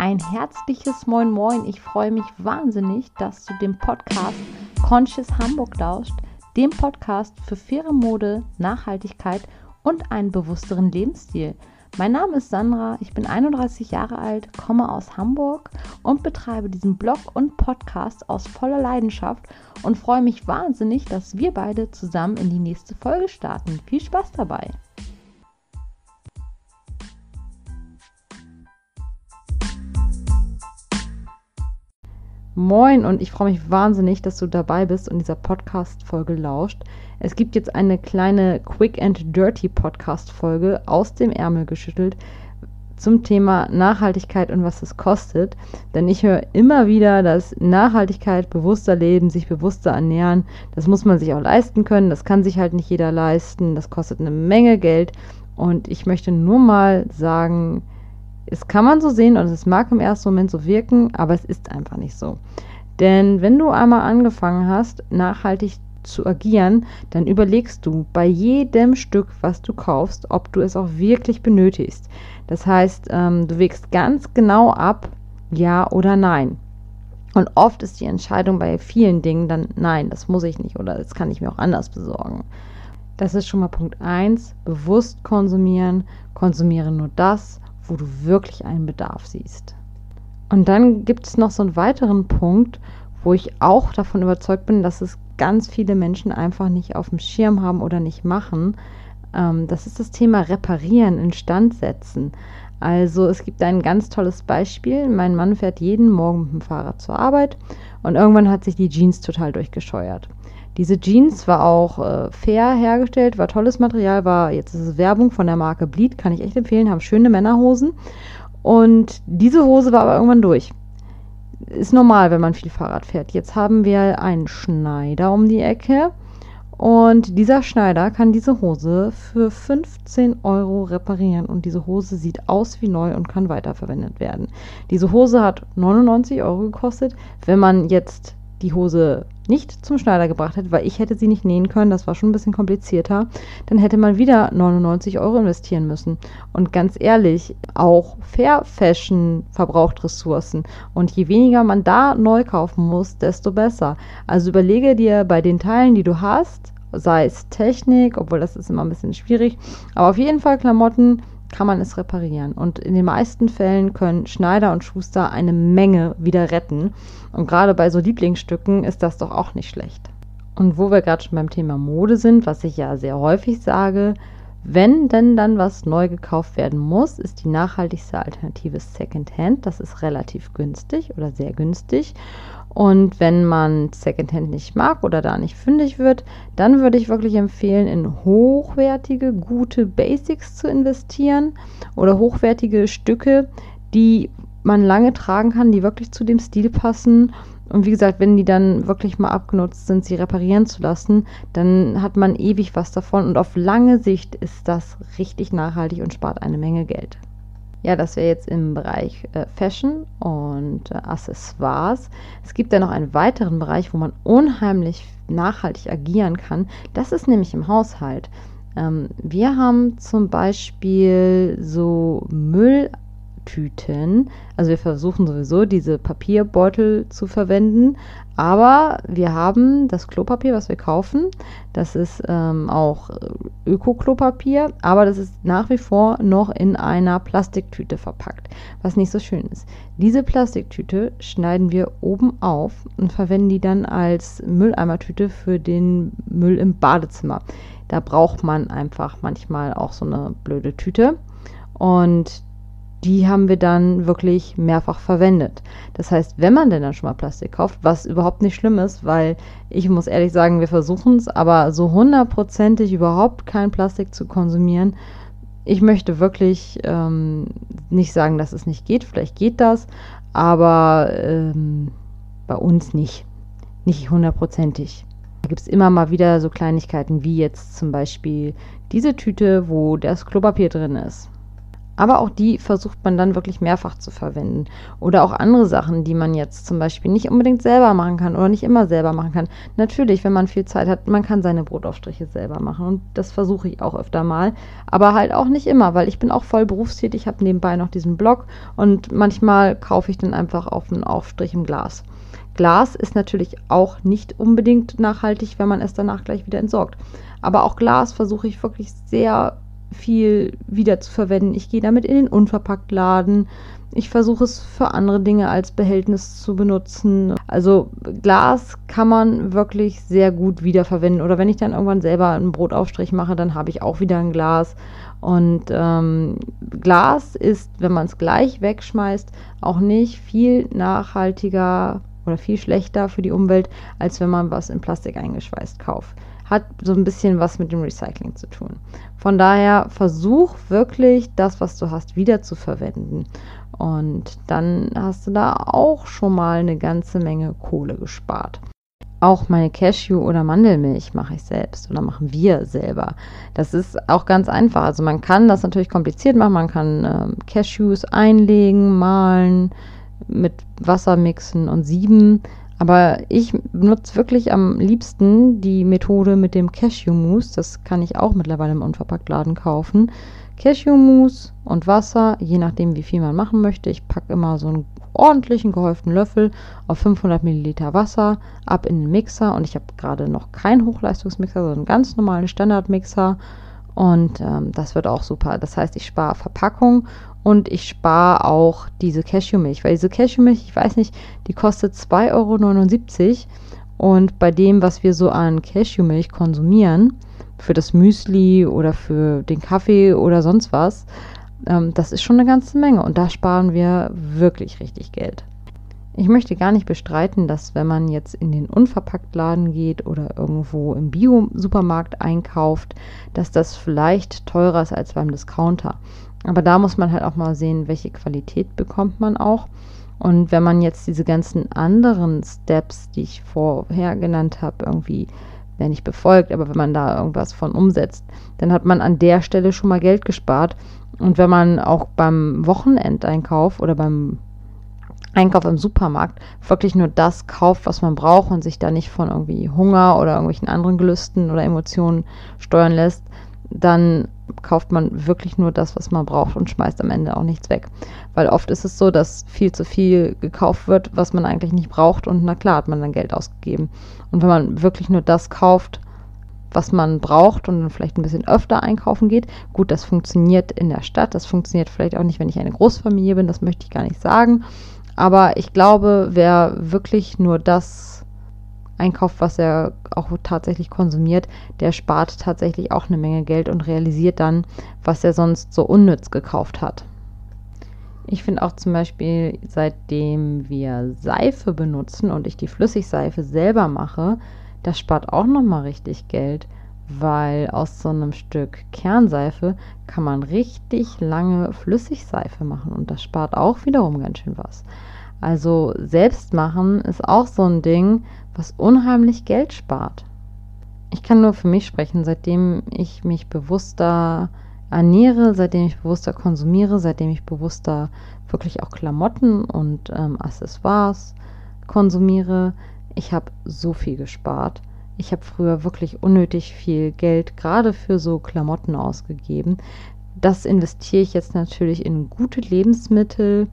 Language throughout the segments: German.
ein herzliches Moin Moin. Ich freue mich wahnsinnig, dass du dem Podcast Conscious Hamburg lauscht, dem Podcast für faire Mode, Nachhaltigkeit und einen bewussteren Lebensstil. Mein Name ist Sandra, ich bin 31 Jahre alt, komme aus Hamburg und betreibe diesen Blog und Podcast aus voller Leidenschaft und freue mich wahnsinnig, dass wir beide zusammen in die nächste Folge starten. Viel Spaß dabei! Moin und ich freue mich wahnsinnig, dass du dabei bist und dieser Podcast-Folge lauscht. Es gibt jetzt eine kleine Quick and Dirty Podcast-Folge aus dem Ärmel geschüttelt zum Thema Nachhaltigkeit und was es kostet. Denn ich höre immer wieder, dass Nachhaltigkeit, bewusster leben, sich bewusster ernähren, das muss man sich auch leisten können. Das kann sich halt nicht jeder leisten. Das kostet eine Menge Geld. Und ich möchte nur mal sagen, es kann man so sehen und es mag im ersten Moment so wirken, aber es ist einfach nicht so. Denn wenn du einmal angefangen hast, nachhaltig zu agieren, dann überlegst du bei jedem Stück, was du kaufst, ob du es auch wirklich benötigst. Das heißt, ähm, du wägst ganz genau ab, ja oder nein. Und oft ist die Entscheidung bei vielen Dingen dann, nein, das muss ich nicht oder das kann ich mir auch anders besorgen. Das ist schon mal Punkt 1. Bewusst konsumieren. Konsumiere nur das, wo du wirklich einen Bedarf siehst. Und dann gibt es noch so einen weiteren Punkt, wo ich auch davon überzeugt bin, dass es ganz viele Menschen einfach nicht auf dem Schirm haben oder nicht machen. Ähm, das ist das Thema Reparieren, Instand setzen. Also es gibt ein ganz tolles Beispiel. Mein Mann fährt jeden Morgen mit dem Fahrrad zur Arbeit und irgendwann hat sich die Jeans total durchgescheuert. Diese Jeans war auch äh, fair hergestellt, war tolles Material, war jetzt ist es Werbung von der Marke Bleed, kann ich echt empfehlen, haben schöne Männerhosen. Und diese Hose war aber irgendwann durch. Ist normal, wenn man viel Fahrrad fährt. Jetzt haben wir einen Schneider um die Ecke. Und dieser Schneider kann diese Hose für 15 Euro reparieren. Und diese Hose sieht aus wie neu und kann weiterverwendet werden. Diese Hose hat 99 Euro gekostet. Wenn man jetzt die Hose nicht zum Schneider gebracht hätte, weil ich hätte sie nicht nähen können, das war schon ein bisschen komplizierter, dann hätte man wieder 99 Euro investieren müssen. Und ganz ehrlich, auch Fair Fashion verbraucht Ressourcen. Und je weniger man da neu kaufen muss, desto besser. Also überlege dir bei den Teilen, die du hast, sei es Technik, obwohl das ist immer ein bisschen schwierig, aber auf jeden Fall Klamotten, kann man es reparieren. Und in den meisten Fällen können Schneider und Schuster eine Menge wieder retten. Und gerade bei so Lieblingsstücken ist das doch auch nicht schlecht. Und wo wir gerade schon beim Thema Mode sind, was ich ja sehr häufig sage, wenn denn dann was neu gekauft werden muss, ist die nachhaltigste Alternative Secondhand. Das ist relativ günstig oder sehr günstig. Und wenn man Secondhand nicht mag oder da nicht fündig wird, dann würde ich wirklich empfehlen, in hochwertige, gute Basics zu investieren oder hochwertige Stücke, die man lange tragen kann, die wirklich zu dem Stil passen. Und wie gesagt, wenn die dann wirklich mal abgenutzt sind, sie reparieren zu lassen, dann hat man ewig was davon und auf lange Sicht ist das richtig nachhaltig und spart eine Menge Geld. Ja, das wäre jetzt im Bereich äh, Fashion und äh, Accessoires. Es gibt ja noch einen weiteren Bereich, wo man unheimlich nachhaltig agieren kann. Das ist nämlich im Haushalt. Ähm, wir haben zum Beispiel so Müll Tüten. Also wir versuchen sowieso diese Papierbeutel zu verwenden, aber wir haben das Klopapier, was wir kaufen. Das ist ähm, auch Öko-Klopapier, aber das ist nach wie vor noch in einer Plastiktüte verpackt, was nicht so schön ist. Diese Plastiktüte schneiden wir oben auf und verwenden die dann als Mülleimertüte für den Müll im Badezimmer. Da braucht man einfach manchmal auch so eine blöde Tüte. Und die haben wir dann wirklich mehrfach verwendet. Das heißt, wenn man denn dann schon mal Plastik kauft, was überhaupt nicht schlimm ist, weil ich muss ehrlich sagen, wir versuchen es, aber so hundertprozentig überhaupt kein Plastik zu konsumieren, ich möchte wirklich ähm, nicht sagen, dass es nicht geht. Vielleicht geht das, aber ähm, bei uns nicht. Nicht hundertprozentig. Da gibt es immer mal wieder so Kleinigkeiten wie jetzt zum Beispiel diese Tüte, wo das Klopapier drin ist Aber auch die versucht man dann wirklich mehrfach zu verwenden. Oder auch andere Sachen, die man jetzt zum Beispiel nicht unbedingt selber machen kann oder nicht immer selber machen kann. Natürlich, wenn man viel Zeit hat, man kann seine Brotaufstriche selber machen. Und das versuche ich auch öfter mal. Aber halt auch nicht immer, weil ich bin auch voll berufstätig, habe nebenbei noch diesen Blog und manchmal kaufe ich dann einfach auf einen Aufstrich im Glas. Glas ist natürlich auch nicht unbedingt nachhaltig, wenn man es danach gleich wieder entsorgt. Aber auch Glas versuche ich wirklich sehr viel wieder zu verwenden. Ich gehe damit in den Unverpacktladen. Ich versuche es für andere Dinge als Behältnis zu benutzen. Also Glas kann man wirklich sehr gut wiederverwenden. Oder wenn ich dann irgendwann selber einen Brotaufstrich mache, dann habe ich auch wieder ein Glas. Und ähm, Glas ist, wenn man es gleich wegschmeißt, auch nicht viel nachhaltiger oder viel schlechter für die Umwelt, als wenn man was in Plastik eingeschweißt kauft hat so ein bisschen was mit dem Recycling zu tun. Von daher versuch wirklich das, was du hast, wieder zu verwenden. Und dann hast du da auch schon mal eine ganze Menge Kohle gespart. Auch meine Cashew- oder Mandelmilch mache ich selbst oder machen wir selber. Das ist auch ganz einfach. Also man kann das natürlich kompliziert machen. Man kann ähm, Cashews einlegen, mahlen, mit Wasser mixen und sieben. Aber ich benutze wirklich am liebsten die Methode mit dem Cashew-Mousse. Das kann ich auch mittlerweile im Unverpacktladen kaufen. Cashew-Mousse und Wasser, je nachdem, wie viel man machen möchte. Ich packe immer so einen ordentlichen gehäuften Löffel auf 500 Milliliter Wasser ab in den Mixer. Und ich habe gerade noch keinen Hochleistungsmixer, sondern einen ganz normalen Standardmixer. Und ähm, das wird auch super. Das heißt, ich spare Verpackung und ich spare auch diese Cashewmilch, weil diese Cashewmilch, ich weiß nicht, die kostet 2,79 Euro. Und bei dem, was wir so an Cashewmilch konsumieren, für das Müsli oder für den Kaffee oder sonst was, ähm, das ist schon eine ganze Menge. Und da sparen wir wirklich richtig Geld. Ich möchte gar nicht bestreiten, dass wenn man jetzt in den Unverpacktladen geht oder irgendwo im Bio-Supermarkt einkauft, dass das vielleicht teurer ist als beim Discounter. Aber da muss man halt auch mal sehen, welche Qualität bekommt man auch. Und wenn man jetzt diese ganzen anderen Steps, die ich vorher genannt habe, irgendwie ja nicht befolgt, aber wenn man da irgendwas von umsetzt, dann hat man an der Stelle schon mal Geld gespart. Und wenn man auch beim Wochenendeinkauf oder beim Einkauf im Supermarkt wirklich nur das kauft, was man braucht und sich da nicht von irgendwie Hunger oder irgendwelchen anderen Gelüsten oder Emotionen steuern lässt, dann kauft man wirklich nur das, was man braucht und schmeißt am Ende auch nichts weg. Weil oft ist es so, dass viel zu viel gekauft wird, was man eigentlich nicht braucht und na klar hat man dann Geld ausgegeben. Und wenn man wirklich nur das kauft, was man braucht und dann vielleicht ein bisschen öfter einkaufen geht. Gut, das funktioniert in der Stadt, das funktioniert vielleicht auch nicht, wenn ich eine Großfamilie bin, das möchte ich gar nicht sagen. Aber ich glaube, wer wirklich nur das einkauft, was er auch tatsächlich konsumiert, der spart tatsächlich auch eine Menge Geld und realisiert dann, was er sonst so unnütz gekauft hat. Ich finde auch zum Beispiel, seitdem wir Seife benutzen und ich die Flüssigseife selber mache, das spart auch nochmal richtig Geld, weil aus so einem Stück Kernseife kann man richtig lange Flüssigseife machen und das spart auch wiederum ganz schön was. Also selbst machen ist auch so ein Ding, was unheimlich Geld spart. Ich kann nur für mich sprechen, seitdem ich mich bewusster ernähre, seitdem ich bewusster konsumiere, seitdem ich bewusster wirklich auch Klamotten und ähm, Accessoires konsumiere. Ich habe so viel gespart. Ich habe früher wirklich unnötig viel Geld gerade für so Klamotten ausgegeben. Das investiere ich jetzt natürlich in gute Lebensmittel,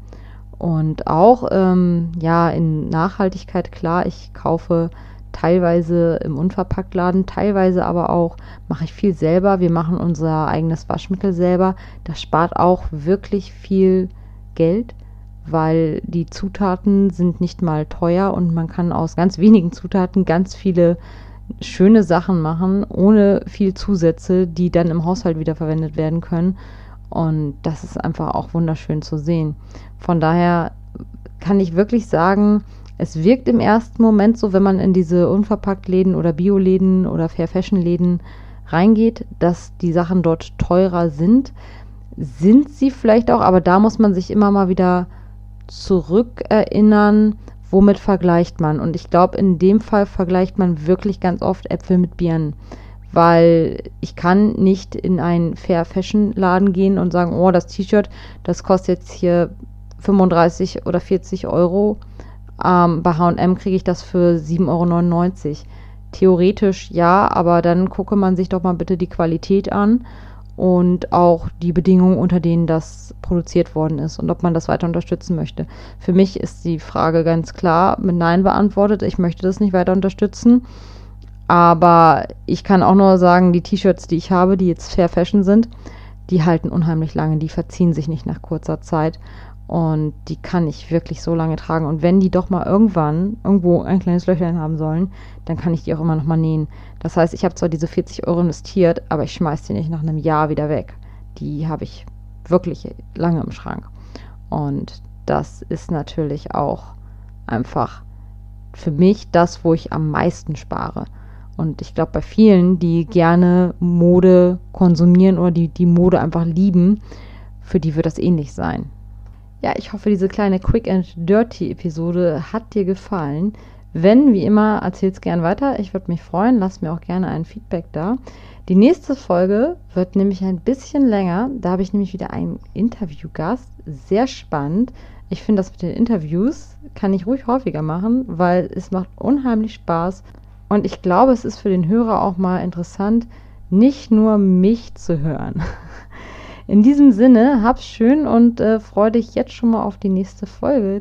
und auch ähm, ja in Nachhaltigkeit, klar, ich kaufe teilweise im Unverpacktladen, teilweise aber auch mache ich viel selber. Wir machen unser eigenes Waschmittel selber. Das spart auch wirklich viel Geld, weil die Zutaten sind nicht mal teuer und man kann aus ganz wenigen Zutaten ganz viele schöne Sachen machen, ohne viel Zusätze, die dann im Haushalt wiederverwendet werden können. Und das ist einfach auch wunderschön zu sehen. Von daher kann ich wirklich sagen, es wirkt im ersten Moment so, wenn man in diese Unverpacktläden oder Bioläden oder Fair Fashion Läden reingeht, dass die Sachen dort teurer sind. Sind sie vielleicht auch, aber da muss man sich immer mal wieder zurückerinnern, womit vergleicht man. Und ich glaube, in dem Fall vergleicht man wirklich ganz oft Äpfel mit Birnen weil ich kann nicht in einen Fair Fashion Laden gehen und sagen, oh, das T-Shirt, das kostet jetzt hier 35 oder 40 Euro. Ähm, bei H&M kriege ich das für 7,99 Euro. Theoretisch ja, aber dann gucke man sich doch mal bitte die Qualität an und auch die Bedingungen, unter denen das produziert worden ist und ob man das weiter unterstützen möchte. Für mich ist die Frage ganz klar mit Nein beantwortet. Ich möchte das nicht weiter unterstützen. Aber ich kann auch nur sagen, die T-Shirts, die ich habe, die jetzt Fair Fashion sind, die halten unheimlich lange, die verziehen sich nicht nach kurzer Zeit. Und die kann ich wirklich so lange tragen. Und wenn die doch mal irgendwann irgendwo ein kleines Löchlein haben sollen, dann kann ich die auch immer noch mal nähen. Das heißt, ich habe zwar diese 40 Euro investiert, aber ich schmeiße die nicht nach einem Jahr wieder weg. Die habe ich wirklich lange im Schrank. Und das ist natürlich auch einfach für mich das, wo ich am meisten spare. Und ich glaube, bei vielen, die gerne Mode konsumieren oder die die Mode einfach lieben, für die wird das ähnlich sein. Ja, ich hoffe, diese kleine Quick and Dirty Episode hat dir gefallen. Wenn, wie immer, erzähl's gern weiter. Ich würde mich freuen. Lass mir auch gerne ein Feedback da. Die nächste Folge wird nämlich ein bisschen länger. Da habe ich nämlich wieder einen Interviewgast. Sehr spannend. Ich finde das mit den Interviews kann ich ruhig häufiger machen, weil es macht unheimlich Spaß. Und ich glaube, es ist für den Hörer auch mal interessant, nicht nur mich zu hören. In diesem Sinne, hab's schön und äh, freu dich jetzt schon mal auf die nächste Folge.